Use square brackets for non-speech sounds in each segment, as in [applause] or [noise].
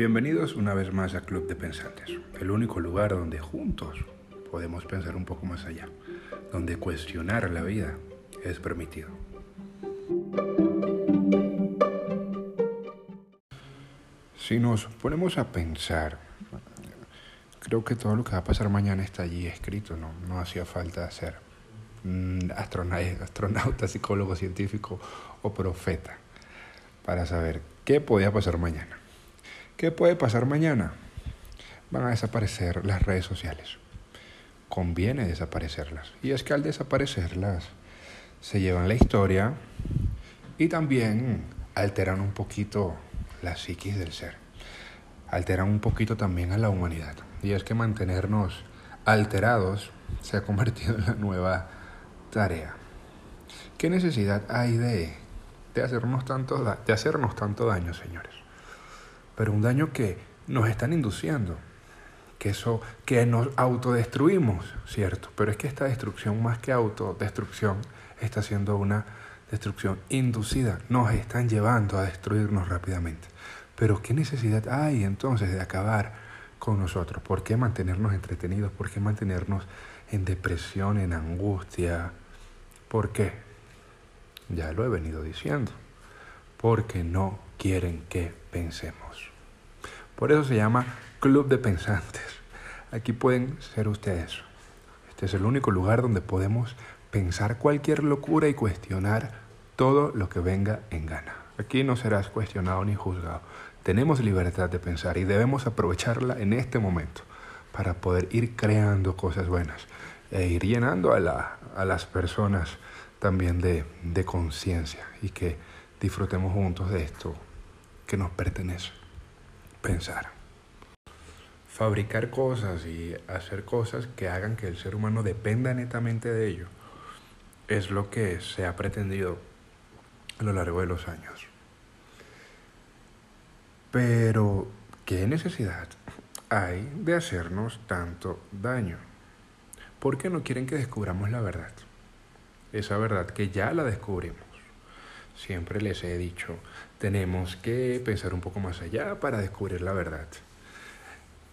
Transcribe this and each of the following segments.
Bienvenidos una vez más a Club de Pensantes, el único lugar donde juntos podemos pensar un poco más allá, donde cuestionar la vida es permitido. Si nos ponemos a pensar, creo que todo lo que va a pasar mañana está allí escrito, no, hacía falta ser mm, astronauta, psicólogo, científico o profeta para saber qué podía pasar mañana. ¿Qué puede pasar mañana? Van a desaparecer las redes sociales. Conviene desaparecerlas. Y es que al desaparecerlas se llevan la historia y también alteran un poquito la psiquis del ser. Alteran un poquito también a la humanidad. Y es que mantenernos alterados se ha convertido en la nueva tarea. ¿Qué necesidad hay de, de, hacernos, tanto, de hacernos tanto daño, señores? Pero un daño que nos están induciendo, que eso, que nos autodestruimos, ¿cierto? Pero es que esta destrucción, más que autodestrucción, está siendo una destrucción inducida. Nos están llevando a destruirnos rápidamente. Pero ¿qué necesidad hay entonces de acabar con nosotros? ¿Por qué mantenernos entretenidos? ¿Por qué mantenernos en depresión, en angustia? ¿Por qué? Ya lo he venido diciendo. Porque no quieren que pensemos. Por eso se llama Club de Pensantes. Aquí pueden ser ustedes. Este es el único lugar donde podemos pensar cualquier locura y cuestionar todo lo que venga en gana. Aquí no serás cuestionado ni juzgado. Tenemos libertad de pensar y debemos aprovecharla en este momento para poder ir creando cosas buenas e ir llenando a, la, a las personas también de conciencia y que disfrutemos juntos de esto que nos pertenece, pensar. Fabricar cosas y hacer cosas que hagan que el ser humano dependa netamente de ello es lo que se ha pretendido a lo largo de los años. Pero, ¿qué necesidad hay de hacernos tanto daño? ¿Por qué no quieren que descubramos la verdad? Esa verdad que ya la descubrimos. Siempre les he dicho, tenemos que pensar un poco más allá para descubrir la verdad.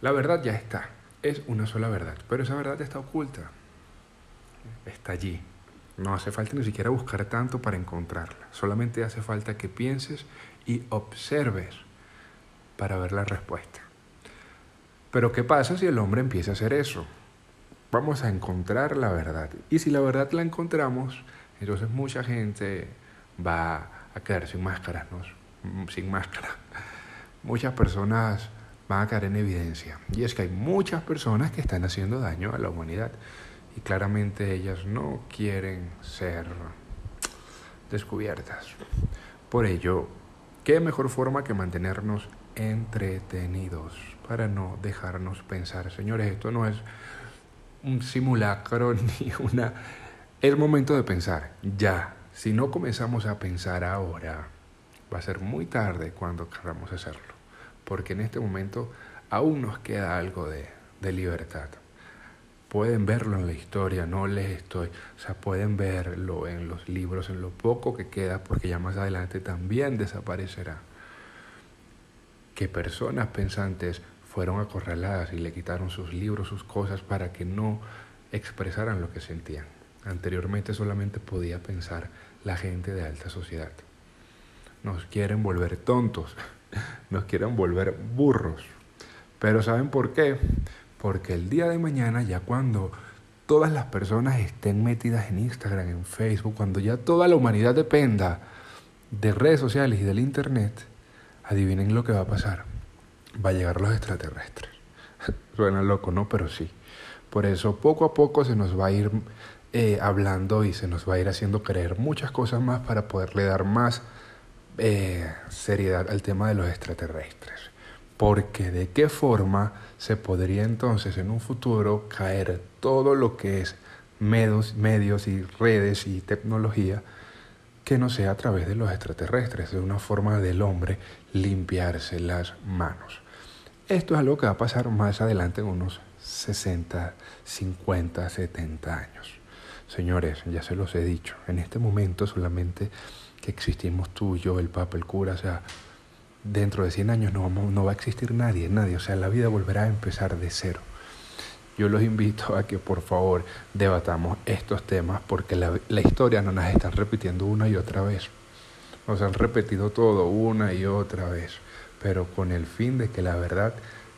La verdad ya está, es una sola verdad, pero esa verdad está oculta. Está allí. No hace falta ni siquiera buscar tanto para encontrarla. Solamente hace falta que pienses y observes para ver la respuesta. Pero ¿qué pasa si el hombre empieza a hacer eso? Vamos a encontrar la verdad. Y si la verdad la encontramos, entonces mucha gente va a quedar sin máscaras, ¿no? Sin máscara. Muchas personas van a caer en evidencia. Y es que hay muchas personas que están haciendo daño a la humanidad. Y claramente ellas no quieren ser descubiertas. Por ello, ¿qué mejor forma que mantenernos entretenidos para no dejarnos pensar. Señores, esto no es un simulacro [laughs] ni una... Es momento de pensar, ya. Si no comenzamos a pensar ahora, va a ser muy tarde cuando queramos hacerlo. Porque en este momento aún nos queda algo de, de libertad. Pueden verlo en la historia, no les estoy, o sea, pueden verlo en los libros, en lo poco que queda, porque ya más adelante también desaparecerá que personas pensantes fueron acorraladas y le quitaron sus libros, sus cosas, para que no expresaran lo que sentían. Anteriormente solamente podía pensar la gente de alta sociedad. Nos quieren volver tontos, [laughs] nos quieren volver burros. Pero ¿saben por qué? Porque el día de mañana, ya cuando todas las personas estén metidas en Instagram, en Facebook, cuando ya toda la humanidad dependa de redes sociales y del Internet, adivinen lo que va a pasar. Va a llegar los extraterrestres. [laughs] Suena loco, ¿no? Pero sí. Por eso poco a poco se nos va a ir eh, hablando y se nos va a ir haciendo creer muchas cosas más para poderle dar más eh, seriedad al tema de los extraterrestres. Porque de qué forma se podría entonces en un futuro caer todo lo que es medios, medios y redes y tecnología que no sea a través de los extraterrestres, de una forma del hombre limpiarse las manos. Esto es algo que va a pasar más adelante en unos 60, 50, 70 años. Señores, ya se los he dicho, en este momento solamente que existimos tú, yo, el Papa, el cura, o sea, dentro de 100 años no, no va a existir nadie, nadie. O sea, la vida volverá a empezar de cero. Yo los invito a que por favor debatamos estos temas porque la, la historia no nos están repitiendo una y otra vez. Nos han repetido todo una y otra vez, pero con el fin de que la verdad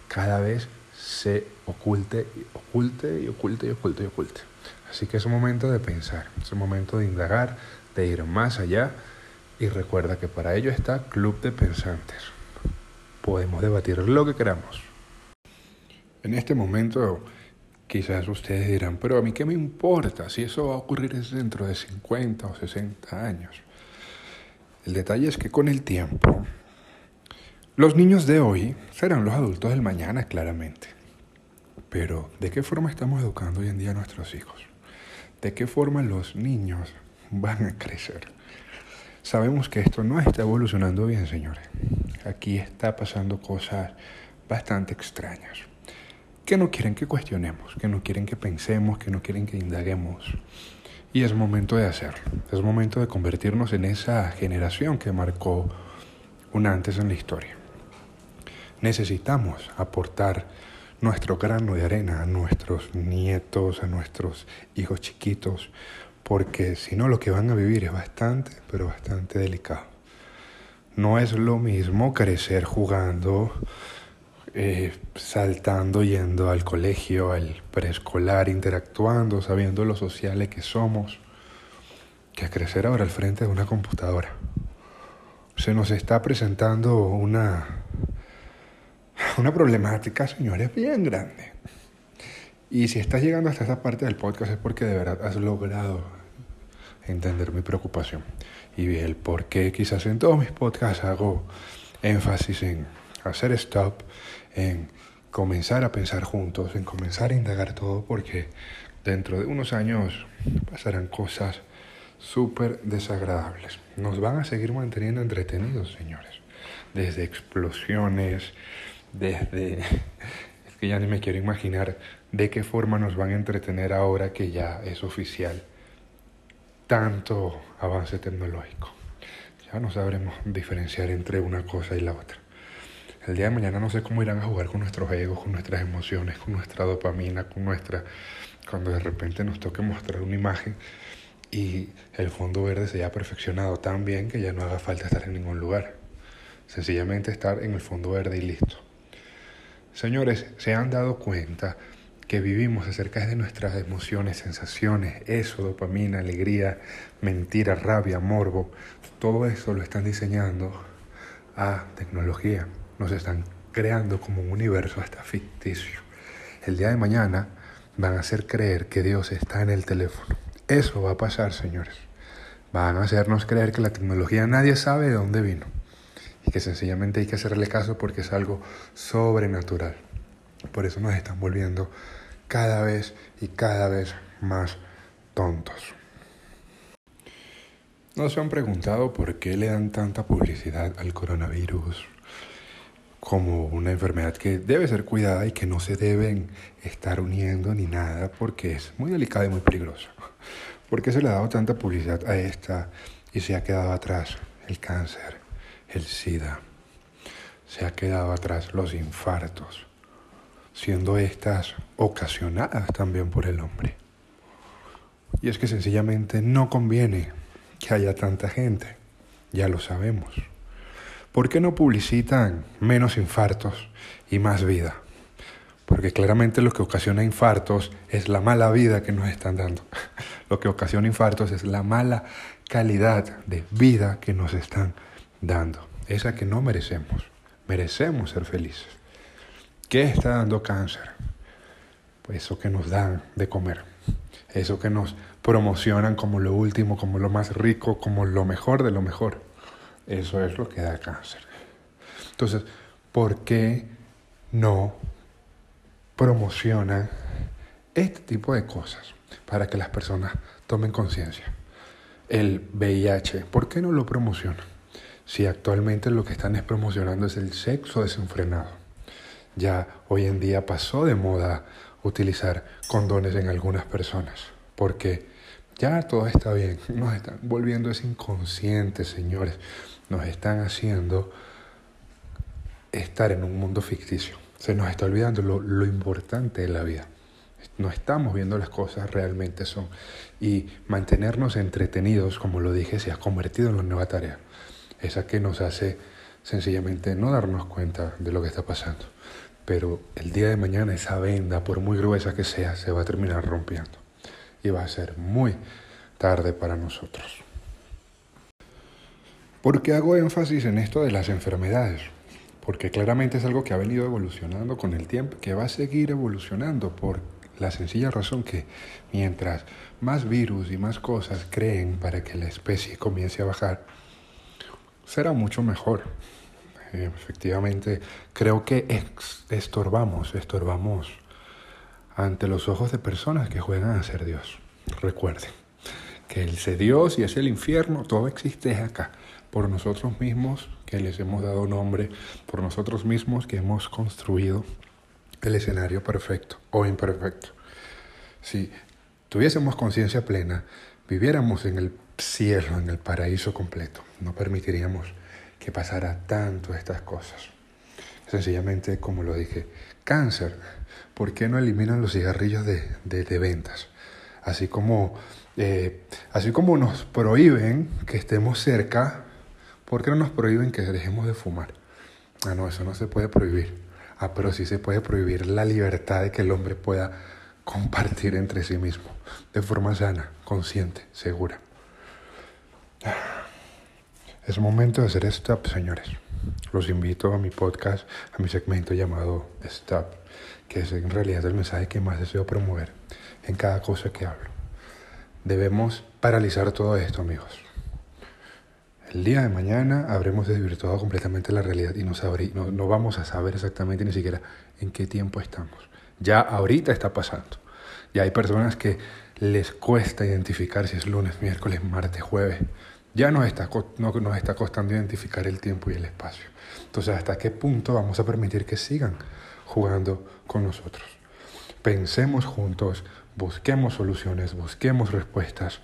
cada vez se oculte, oculte y oculte y oculte y oculte. Así que es un momento de pensar, es un momento de indagar, de ir más allá y recuerda que para ello está Club de Pensantes. Podemos debatir lo que queramos. En este momento quizás ustedes dirán, pero a mí qué me importa si eso va a ocurrir dentro de 50 o 60 años. El detalle es que con el tiempo, los niños de hoy serán los adultos del mañana, claramente. Pero, ¿de qué forma estamos educando hoy en día a nuestros hijos? ¿De qué forma los niños van a crecer? Sabemos que esto no está evolucionando bien, señores. Aquí está pasando cosas bastante extrañas que no quieren que cuestionemos, que no quieren que pensemos, que no quieren que indaguemos. Y es momento de hacerlo. Es momento de convertirnos en esa generación que marcó un antes en la historia. Necesitamos aportar nuestro grano de arena a nuestros nietos, a nuestros hijos chiquitos, porque si no lo que van a vivir es bastante, pero bastante delicado. No es lo mismo crecer jugando, eh, saltando, yendo al colegio, al preescolar, interactuando, sabiendo lo sociales que somos, que crecer ahora al frente de una computadora. Se nos está presentando una, una problemática, señores, bien grande. Y si estás llegando hasta esta parte del podcast es porque de verdad has logrado entender mi preocupación y el por qué quizás en todos mis podcasts hago énfasis en hacer stop, en comenzar a pensar juntos, en comenzar a indagar todo, porque dentro de unos años pasarán cosas súper desagradables. Nos van a seguir manteniendo entretenidos, señores. Desde explosiones, desde... [laughs] Es que ya ni me quiero imaginar de qué forma nos van a entretener ahora que ya es oficial tanto avance tecnológico. Ya no sabremos diferenciar entre una cosa y la otra. El día de mañana no sé cómo irán a jugar con nuestros egos, con nuestras emociones, con nuestra dopamina, con nuestra... Cuando de repente nos toque mostrar una imagen y el fondo verde se haya perfeccionado tan bien que ya no haga falta estar en ningún lugar. Sencillamente estar en el fondo verde y listo. Señores, ¿se han dado cuenta que vivimos acerca de nuestras emociones, sensaciones, eso, dopamina, alegría, mentira, rabia, morbo, todo eso lo están diseñando a tecnología. Nos están creando como un universo hasta ficticio. El día de mañana van a hacer creer que Dios está en el teléfono. Eso va a pasar, señores. Van a hacernos creer que la tecnología nadie sabe de dónde vino y que sencillamente hay que hacerle caso porque es algo sobrenatural. Por eso nos están volviendo cada vez y cada vez más tontos. ¿No se han preguntado por qué le dan tanta publicidad al coronavirus como una enfermedad que debe ser cuidada y que no se deben estar uniendo ni nada porque es muy delicada y muy peligrosa? ¿Por qué se le ha dado tanta publicidad a esta y se ha quedado atrás el cáncer, el SIDA? Se ha quedado atrás los infartos, siendo estas ocasionadas también por el hombre. Y es que sencillamente no conviene que haya tanta gente, ya lo sabemos. ¿Por qué no publicitan menos infartos y más vida? Porque claramente lo que ocasiona infartos es la mala vida que nos están dando. [laughs] Lo que ocasiona infartos es la mala calidad de vida que nos están dando. Esa que no merecemos. Merecemos ser felices. ¿Qué está dando cáncer? Pues eso que nos dan de comer, eso que nos promocionan como lo último, como lo más rico, como lo mejor de lo mejor. Eso es lo que da cáncer. Entonces, ¿por qué no promocionan este tipo de cosas para que las personas tomen conciencia? El VIH, ¿por qué no lo promocionan? Si actualmente lo que están es promocionando es el sexo desenfrenado. Ya hoy en día pasó de moda utilizar condones en algunas personas, porque ya todo está bien, nos están volviendo es inconscientes, señores, nos están haciendo estar en un mundo ficticio. Se nos está olvidando lo, lo importante de la vida. No estamos viendo las cosas realmente son. Y mantenernos entretenidos, como lo dije, se ha convertido en una nueva tarea. Esa que nos hace sencillamente no darnos cuenta de lo que está pasando. Pero el día de mañana esa venda, por muy gruesa que sea, se va a terminar rompiendo. Y va a ser muy tarde para nosotros. ¿Por qué hago énfasis en esto de las enfermedades? Porque claramente es algo que ha venido evolucionando con el tiempo, que va a seguir evolucionando por la sencilla razón que mientras más virus y más cosas creen para que la especie comience a bajar, será mucho mejor. Eh, efectivamente, creo que estorbamos, estorbamos ante los ojos de personas que juegan a ser Dios. Recuerden que el ser Dios y es el infierno, todo existe acá por nosotros mismos que les hemos dado nombre, por nosotros mismos que hemos construido el escenario perfecto o imperfecto. Si tuviésemos conciencia plena, viviéramos en el cielo, en el paraíso completo, no permitiríamos que pasara tanto estas cosas. Sencillamente, como lo dije, cáncer, ¿por qué no eliminan los cigarrillos de, de, ventas? Así como, eh, así como nos prohíben que estemos cerca ¿Por qué no nos prohíben que dejemos de fumar? Ah, no, eso no se puede prohibir. Ah, pero sí se puede prohibir la libertad de que el hombre pueda compartir entre sí mismo, de forma sana, consciente, segura. Es momento de hacer stop, señores. Los invito a mi podcast, a mi segmento llamado Stop, que es en realidad el mensaje que más deseo promover en cada cosa que hablo. Debemos paralizar todo esto, amigos. El día de mañana habremos desvirtuado completamente la realidad y no, no, no, vamos a saber exactamente ni siquiera en qué tiempo estamos. Ya ahorita está pasando. Ya hay personas que les cuesta identificar si es lunes, miércoles, martes, jueves. Ya nos está, no, nos está costando identificar el tiempo y el espacio. Entonces, ¿hasta qué punto vamos a permitir que sigan jugando con nosotros? Pensemos juntos, busquemos soluciones, busquemos respuestas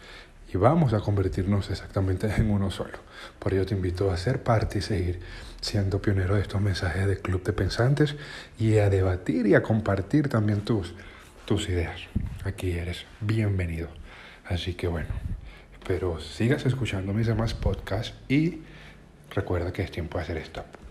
y vamos a convertirnos exactamente en uno solo. Por ello te invito a ser parte y seguir siendo pionero de estos mensajes del Club de Pensantes y a debatir y a compartir también tus, tus ideas. Aquí eres bienvenido. Así que bueno, espero sigas escuchando mis demás podcasts y recuerda que es tiempo de hacer stop.